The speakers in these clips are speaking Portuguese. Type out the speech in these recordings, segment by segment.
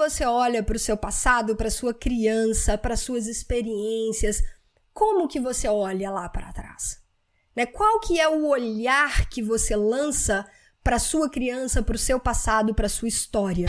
você olha para o seu passado, para sua criança, para suas experiências, como que você olha lá para trás? Né? Qual que é o olhar que você lança para sua criança, para o seu passado, para sua história?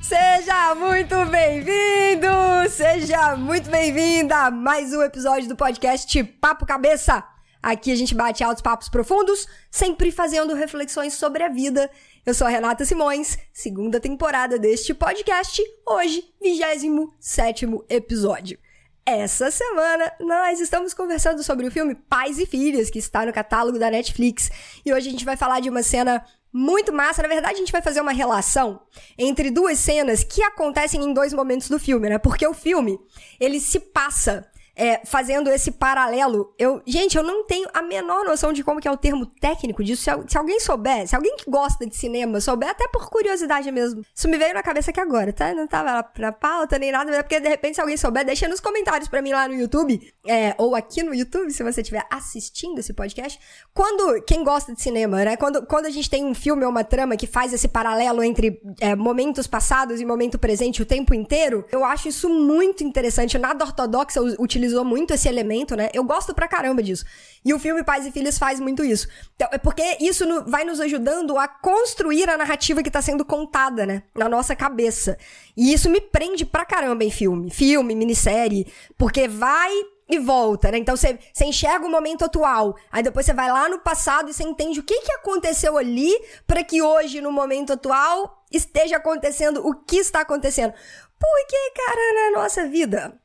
Seja muito bem-vindo! Seja muito bem-vinda a mais um episódio do podcast Papo Cabeça. Aqui a gente bate altos papos profundos, sempre fazendo reflexões sobre a vida. Eu sou a Renata Simões, segunda temporada deste podcast, hoje, 27 episódio. Essa semana nós estamos conversando sobre o filme Pais e Filhas, que está no catálogo da Netflix. E hoje a gente vai falar de uma cena muito massa. Na verdade, a gente vai fazer uma relação entre duas cenas que acontecem em dois momentos do filme, né? Porque o filme, ele se passa é, fazendo esse paralelo. Eu, gente, eu não tenho a menor noção de como que é o termo técnico disso. Se, se, alguém souber, se alguém que gosta de cinema souber, até por curiosidade mesmo. Isso me veio na cabeça aqui agora, tá? Não tava na pauta nem nada, porque de repente se alguém souber, deixa nos comentários para mim lá no YouTube, é, ou aqui no YouTube, se você estiver assistindo esse podcast. Quando, quem gosta de cinema, né? Quando, quando a gente tem um filme ou uma trama que faz esse paralelo entre é, momentos passados e momento presente o tempo inteiro, eu acho isso muito interessante. Nada ortodoxa utiliza utilizou muito esse elemento, né? Eu gosto pra caramba disso. E o filme Pais e Filhos faz muito isso. Então, é porque isso no, vai nos ajudando a construir a narrativa que tá sendo contada, né? Na nossa cabeça. E isso me prende pra caramba em filme. Filme, minissérie. Porque vai e volta, né? Então você, enxerga o momento atual, aí depois você vai lá no passado e você entende o que, que aconteceu ali para que hoje, no momento atual, esteja acontecendo o que está acontecendo. Porque, cara, na nossa vida,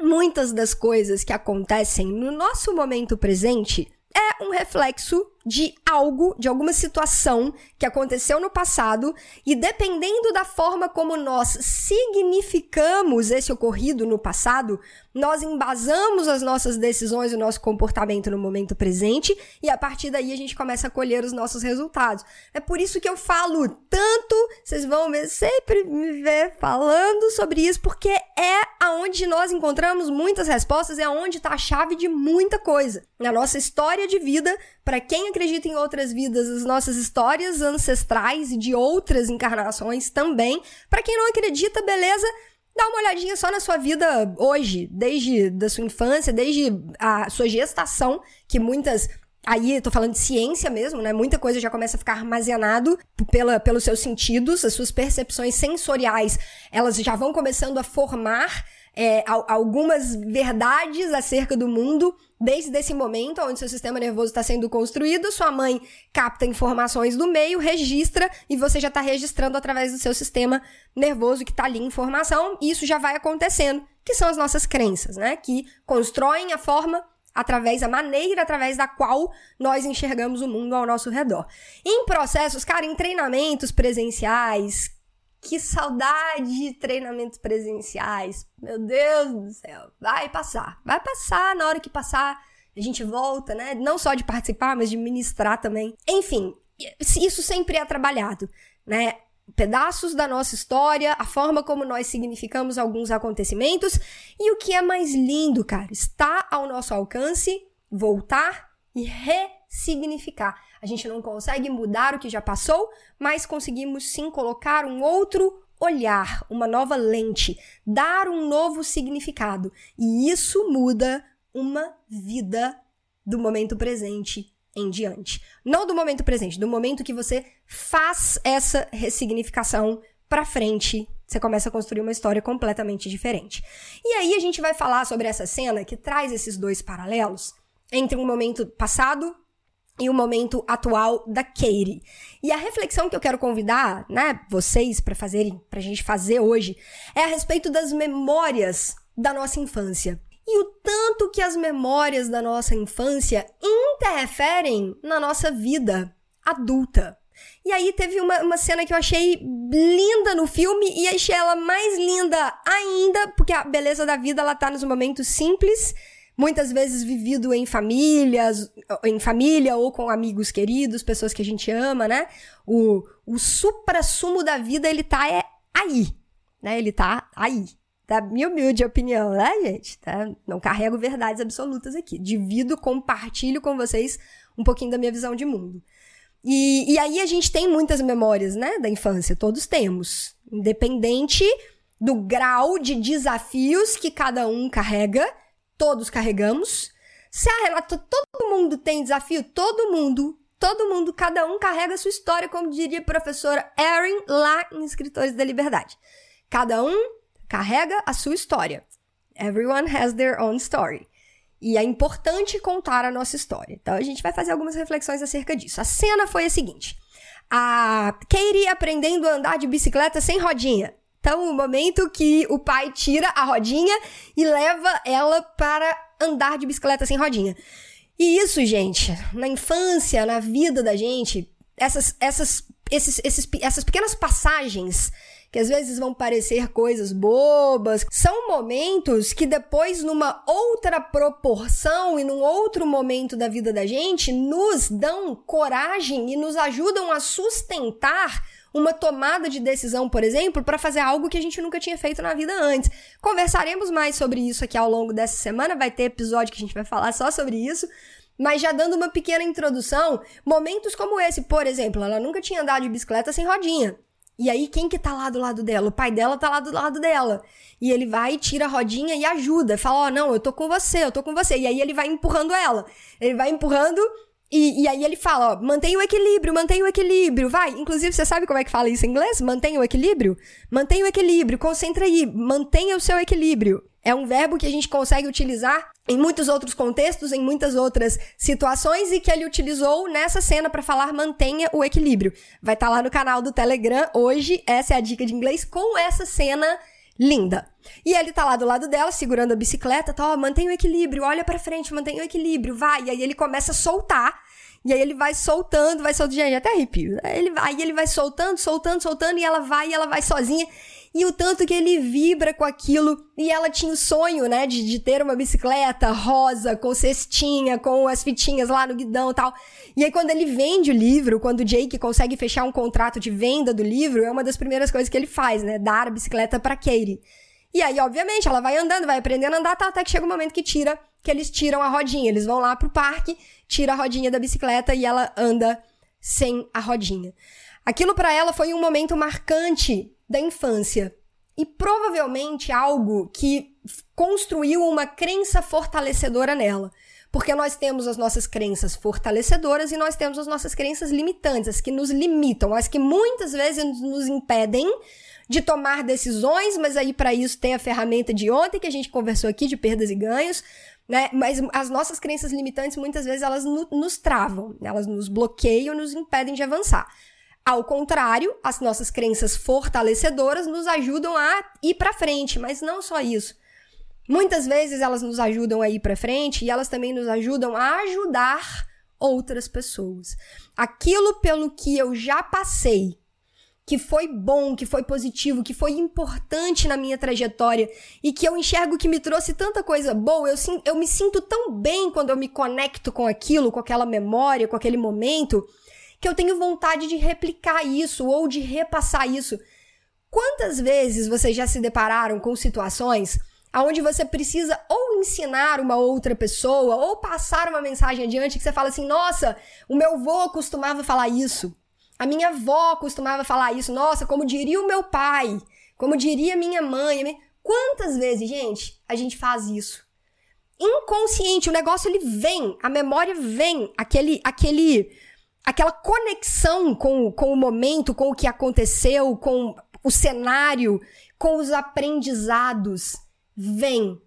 muitas das coisas que acontecem no nosso momento presente é um reflexo de algo, de alguma situação que aconteceu no passado, e dependendo da forma como nós significamos esse ocorrido no passado, nós embasamos as nossas decisões, o nosso comportamento no momento presente, e a partir daí a gente começa a colher os nossos resultados. É por isso que eu falo tanto, vocês vão sempre me ver falando sobre isso, porque é aonde nós encontramos muitas respostas, é aonde está a chave de muita coisa. Na nossa história de vida, para quem acredita em outras vidas, as nossas histórias ancestrais e de outras encarnações também. Para quem não acredita, beleza? Dá uma olhadinha só na sua vida hoje, desde da sua infância, desde a sua gestação, que muitas aí tô falando de ciência mesmo, né? Muita coisa já começa a ficar armazenado pela, pelos seus sentidos, as suas percepções sensoriais, elas já vão começando a formar é, algumas verdades acerca do mundo desde esse momento onde seu sistema nervoso está sendo construído, sua mãe capta informações do meio, registra e você já está registrando através do seu sistema nervoso que está ali informação, e isso já vai acontecendo, que são as nossas crenças, né? Que constroem a forma através da maneira através da qual nós enxergamos o mundo ao nosso redor. Em processos, cara, em treinamentos presenciais, que saudade de treinamentos presenciais. Meu Deus do céu. Vai passar. Vai passar na hora que passar. A gente volta, né? Não só de participar, mas de ministrar também. Enfim, isso sempre é trabalhado, né? Pedaços da nossa história, a forma como nós significamos alguns acontecimentos e o que é mais lindo, cara, está ao nosso alcance voltar e ressignificar. A gente não consegue mudar o que já passou, mas conseguimos sim colocar um outro olhar, uma nova lente, dar um novo significado. E isso muda uma vida do momento presente em diante. Não do momento presente, do momento que você faz essa ressignificação para frente, você começa a construir uma história completamente diferente. E aí a gente vai falar sobre essa cena que traz esses dois paralelos entre um momento passado e o momento atual da Katie. E a reflexão que eu quero convidar, né, vocês para fazerem, pra gente fazer hoje, é a respeito das memórias da nossa infância. E o tanto que as memórias da nossa infância interferem na nossa vida adulta. E aí teve uma, uma cena que eu achei linda no filme e achei ela mais linda ainda, porque a beleza da vida ela tá nos momentos simples muitas vezes vivido em famílias, em família ou com amigos queridos, pessoas que a gente ama, né? O, o supra-sumo da vida, ele tá é aí, né? Ele tá aí. Da minha humilde opinião, né, gente? Tá? Não carrego verdades absolutas aqui. Divido, compartilho com vocês um pouquinho da minha visão de mundo. E, e aí a gente tem muitas memórias, né, da infância, todos temos. Independente do grau de desafios que cada um carrega, todos carregamos. Se a Renata, todo mundo tem desafio, todo mundo, todo mundo, cada um carrega a sua história, como diria a professora Erin lá em Escritores da Liberdade. Cada um carrega a sua história. Everyone has their own story. E é importante contar a nossa história. Então a gente vai fazer algumas reflexões acerca disso. A cena foi a seguinte: a Katie aprendendo a andar de bicicleta sem rodinha. Então, o momento que o pai tira a rodinha e leva ela para andar de bicicleta sem rodinha. E isso, gente, na infância, na vida da gente, essas, essas, esses, esses, essas pequenas passagens que às vezes vão parecer coisas bobas, são momentos que depois, numa outra proporção e num outro momento da vida da gente, nos dão coragem e nos ajudam a sustentar uma tomada de decisão, por exemplo, para fazer algo que a gente nunca tinha feito na vida antes. Conversaremos mais sobre isso aqui ao longo dessa semana, vai ter episódio que a gente vai falar só sobre isso. Mas já dando uma pequena introdução, momentos como esse, por exemplo, ela nunca tinha andado de bicicleta sem rodinha. E aí, quem que tá lá do lado dela? O pai dela tá lá do lado dela. E ele vai, tira a rodinha e ajuda. Fala, ó, oh, não, eu tô com você, eu tô com você. E aí ele vai empurrando ela. Ele vai empurrando e, e aí ele fala, ó, mantenha o equilíbrio, mantenha o equilíbrio, vai. Inclusive, você sabe como é que fala isso em inglês? Mantenha o equilíbrio? Mantenha o equilíbrio, concentra aí, mantenha o seu equilíbrio. É um verbo que a gente consegue utilizar em muitos outros contextos, em muitas outras situações e que ele utilizou nessa cena para falar mantenha o equilíbrio. Vai estar tá lá no canal do Telegram hoje, essa é a dica de inglês com essa cena linda. E ele tá lá do lado dela, segurando a bicicleta, tá, ó, mantém o equilíbrio, olha para frente, mantém o equilíbrio, vai. E aí ele começa a soltar. E aí ele vai soltando, vai soltando, gente, até arrepio. Aí ele, aí ele vai soltando, soltando, soltando, e ela vai, e ela vai sozinha e o tanto que ele vibra com aquilo. E ela tinha o sonho, né, de, de ter uma bicicleta rosa, com cestinha, com as fitinhas lá no guidão e tal. E aí, quando ele vende o livro, quando o Jake consegue fechar um contrato de venda do livro, é uma das primeiras coisas que ele faz, né, dar a bicicleta pra Katie. E aí, obviamente, ela vai andando, vai aprendendo a andar, tá, até que chega o um momento que tira, que eles tiram a rodinha. Eles vão lá pro parque, tira a rodinha da bicicleta e ela anda sem a rodinha. Aquilo para ela foi um momento marcante da infância e provavelmente algo que construiu uma crença fortalecedora nela. Porque nós temos as nossas crenças fortalecedoras e nós temos as nossas crenças limitantes, as que nos limitam, as que muitas vezes nos impedem de tomar decisões, mas aí para isso tem a ferramenta de ontem que a gente conversou aqui de perdas e ganhos, né? Mas as nossas crenças limitantes muitas vezes elas no, nos travam, elas nos bloqueiam, nos impedem de avançar. Ao contrário, as nossas crenças fortalecedoras nos ajudam a ir para frente, mas não só isso. Muitas vezes elas nos ajudam a ir para frente e elas também nos ajudam a ajudar outras pessoas. Aquilo pelo que eu já passei, que foi bom, que foi positivo, que foi importante na minha trajetória e que eu enxergo que me trouxe tanta coisa boa, eu, eu me sinto tão bem quando eu me conecto com aquilo, com aquela memória, com aquele momento, que eu tenho vontade de replicar isso ou de repassar isso. Quantas vezes vocês já se depararam com situações onde você precisa ou ensinar uma outra pessoa ou passar uma mensagem adiante que você fala assim: nossa, o meu avô costumava falar isso, a minha avó costumava falar isso, nossa, como diria o meu pai, como diria minha mãe. Quantas vezes, gente, a gente faz isso? Inconsciente, o negócio ele vem, a memória vem, aquele, aquele aquela conexão com, com o momento, com o que aconteceu, com o cenário, com os aprendizados, vem.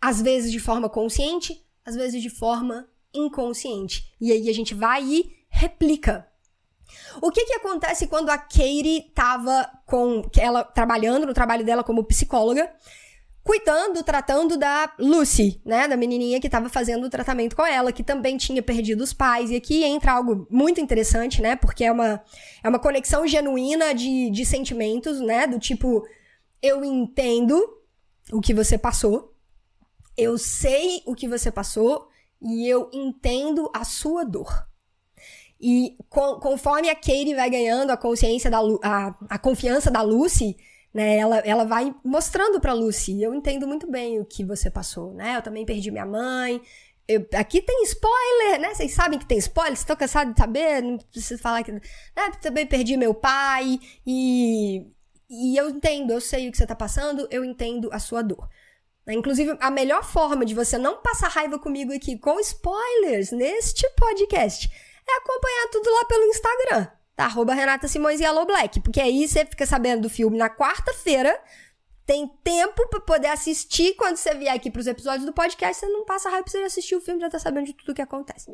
Às vezes de forma consciente, às vezes de forma inconsciente. E aí a gente vai e replica. O que que acontece quando a Katie estava com ela trabalhando no trabalho dela como psicóloga cuidando, tratando da Lucy, né, da menininha que estava fazendo o tratamento com ela, que também tinha perdido os pais. E aqui entra algo muito interessante, né, porque é uma, é uma conexão genuína de, de sentimentos, né, do tipo, eu entendo o que você passou, eu sei o que você passou e eu entendo a sua dor. E conforme a Katie vai ganhando a consciência da a, a confiança da Lucy, né? Ela, ela vai mostrando para Lucy, eu entendo muito bem o que você passou, né? Eu também perdi minha mãe, Eu, aqui tem spoiler, né? Vocês sabem que tem spoiler, estão cansados de saber, não preciso falar que. Né? Também perdi meu pai e. E eu entendo, eu sei o que você tá passando, eu entendo a sua dor. Né? Inclusive, a melhor forma de você não passar raiva comigo aqui com spoilers neste podcast é acompanhar tudo lá pelo Instagram, tá? Arroba Renata Simões e Yellow Black. Porque aí você fica sabendo do filme na quarta-feira, tem tempo para poder assistir quando você vier aqui pros episódios do podcast, você não passa raiva pra você assistir o filme, já tá sabendo de tudo que acontece.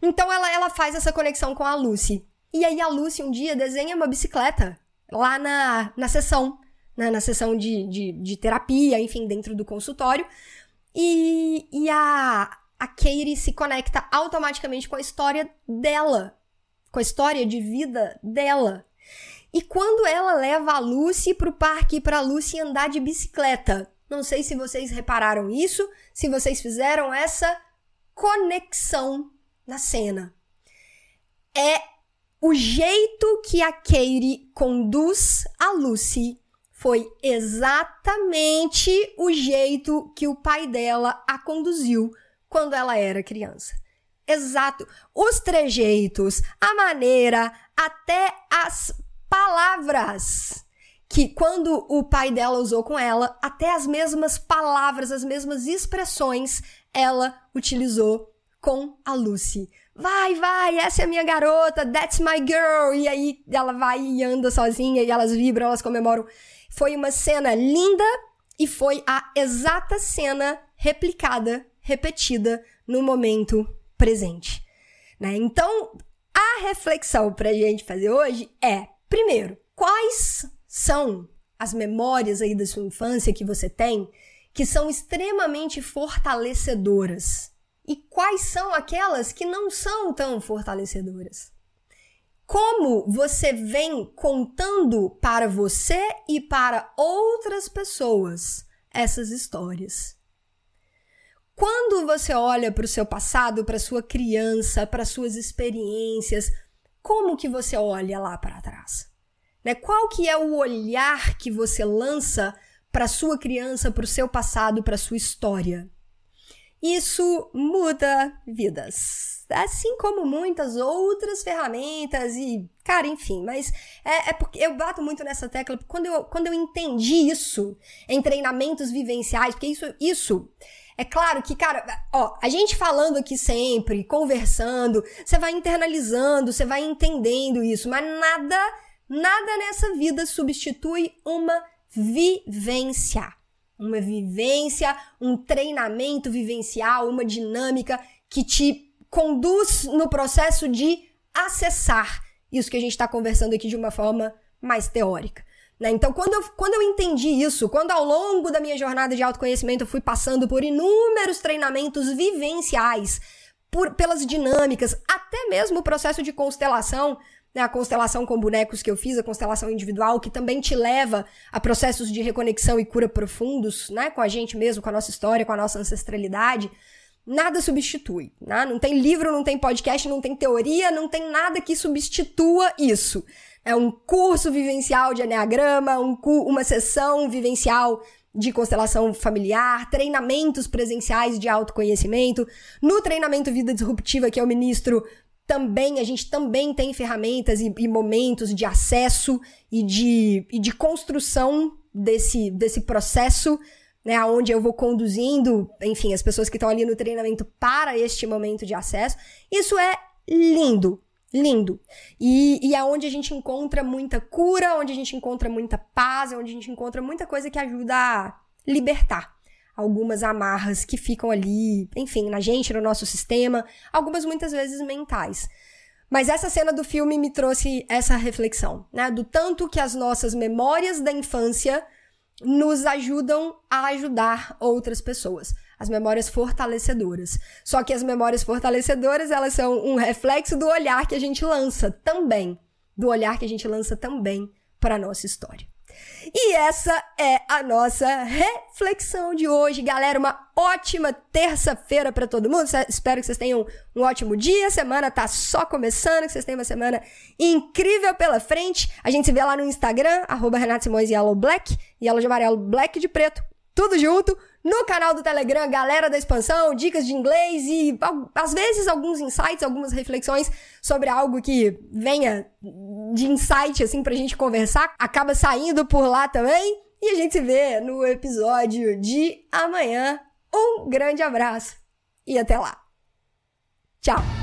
Então ela, ela faz essa conexão com a Lucy. E aí a Lucy um dia desenha uma bicicleta lá na, na sessão, né, na sessão de, de, de terapia, enfim, dentro do consultório. E, e a, a Katie se conecta automaticamente com a história dela, com a história de vida dela. E quando ela leva a Lucy pro parque para Lucy andar de bicicleta. Não sei se vocês repararam isso, se vocês fizeram essa conexão na cena. É o jeito que a Katie conduz a Lucy foi exatamente o jeito que o pai dela a conduziu quando ela era criança. Exato. Os trejeitos, a maneira, até as palavras que quando o pai dela usou com ela, até as mesmas palavras, as mesmas expressões, ela utilizou com a Lucy. Vai, vai, essa é a minha garota, that's my girl. E aí ela vai e anda sozinha e elas vibram, elas comemoram. Foi uma cena linda e foi a exata cena replicada, repetida no momento presente. Né? Então, a reflexão pra gente fazer hoje é Primeiro, quais são as memórias aí da sua infância que você tem que são extremamente fortalecedoras? E quais são aquelas que não são tão fortalecedoras? Como você vem contando para você e para outras pessoas essas histórias? Quando você olha para o seu passado, para sua criança, para suas experiências, como que você olha lá para trás? Né? Qual que é o olhar que você lança para sua criança, para o seu passado, para sua história? Isso muda vidas, assim como muitas outras ferramentas e, cara, enfim, mas é, é porque eu bato muito nessa tecla, quando eu, quando eu entendi isso em treinamentos vivenciais, porque isso, isso é claro que, cara, ó, a gente falando aqui sempre, conversando, você vai internalizando, você vai entendendo isso, mas nada, nada nessa vida substitui uma vivência. Uma vivência, um treinamento vivencial, uma dinâmica que te conduz no processo de acessar isso que a gente está conversando aqui de uma forma mais teórica. Né? Então, quando eu, quando eu entendi isso, quando ao longo da minha jornada de autoconhecimento eu fui passando por inúmeros treinamentos vivenciais, por, pelas dinâmicas, até mesmo o processo de constelação, né? a constelação com bonecos que eu fiz, a constelação individual, que também te leva a processos de reconexão e cura profundos, né? com a gente mesmo, com a nossa história, com a nossa ancestralidade. Nada substitui, né? Não tem livro, não tem podcast, não tem teoria, não tem nada que substitua isso. É um curso vivencial de Enneagrama, um uma sessão vivencial de constelação familiar, treinamentos presenciais de autoconhecimento. No treinamento Vida Disruptiva, que eu ministro, também a gente também tem ferramentas e, e momentos de acesso e de, e de construção desse, desse processo, né, onde eu vou conduzindo, enfim, as pessoas que estão ali no treinamento para este momento de acesso. Isso é lindo, lindo. E, e é onde a gente encontra muita cura, onde a gente encontra muita paz, é onde a gente encontra muita coisa que ajuda a libertar algumas amarras que ficam ali, enfim, na gente, no nosso sistema, algumas muitas vezes mentais. Mas essa cena do filme me trouxe essa reflexão, né? Do tanto que as nossas memórias da infância nos ajudam a ajudar outras pessoas as memórias fortalecedoras. Só que as memórias fortalecedoras, elas são um reflexo do olhar que a gente lança também, do olhar que a gente lança também para a nossa história. E essa é a nossa reflexão de hoje, galera. Uma ótima terça-feira para todo mundo. Espero que vocês tenham um ótimo dia. A semana tá só começando, que vocês tenham uma semana incrível pela frente. A gente se vê lá no Instagram, arroba Renato Simões Yellow Black, Yellow de amarelo, Black de preto, tudo junto no canal do Telegram, galera da expansão, dicas de inglês e às vezes alguns insights, algumas reflexões sobre algo que venha de insight assim pra gente conversar, acaba saindo por lá também. E a gente se vê no episódio de amanhã. Um grande abraço e até lá. Tchau.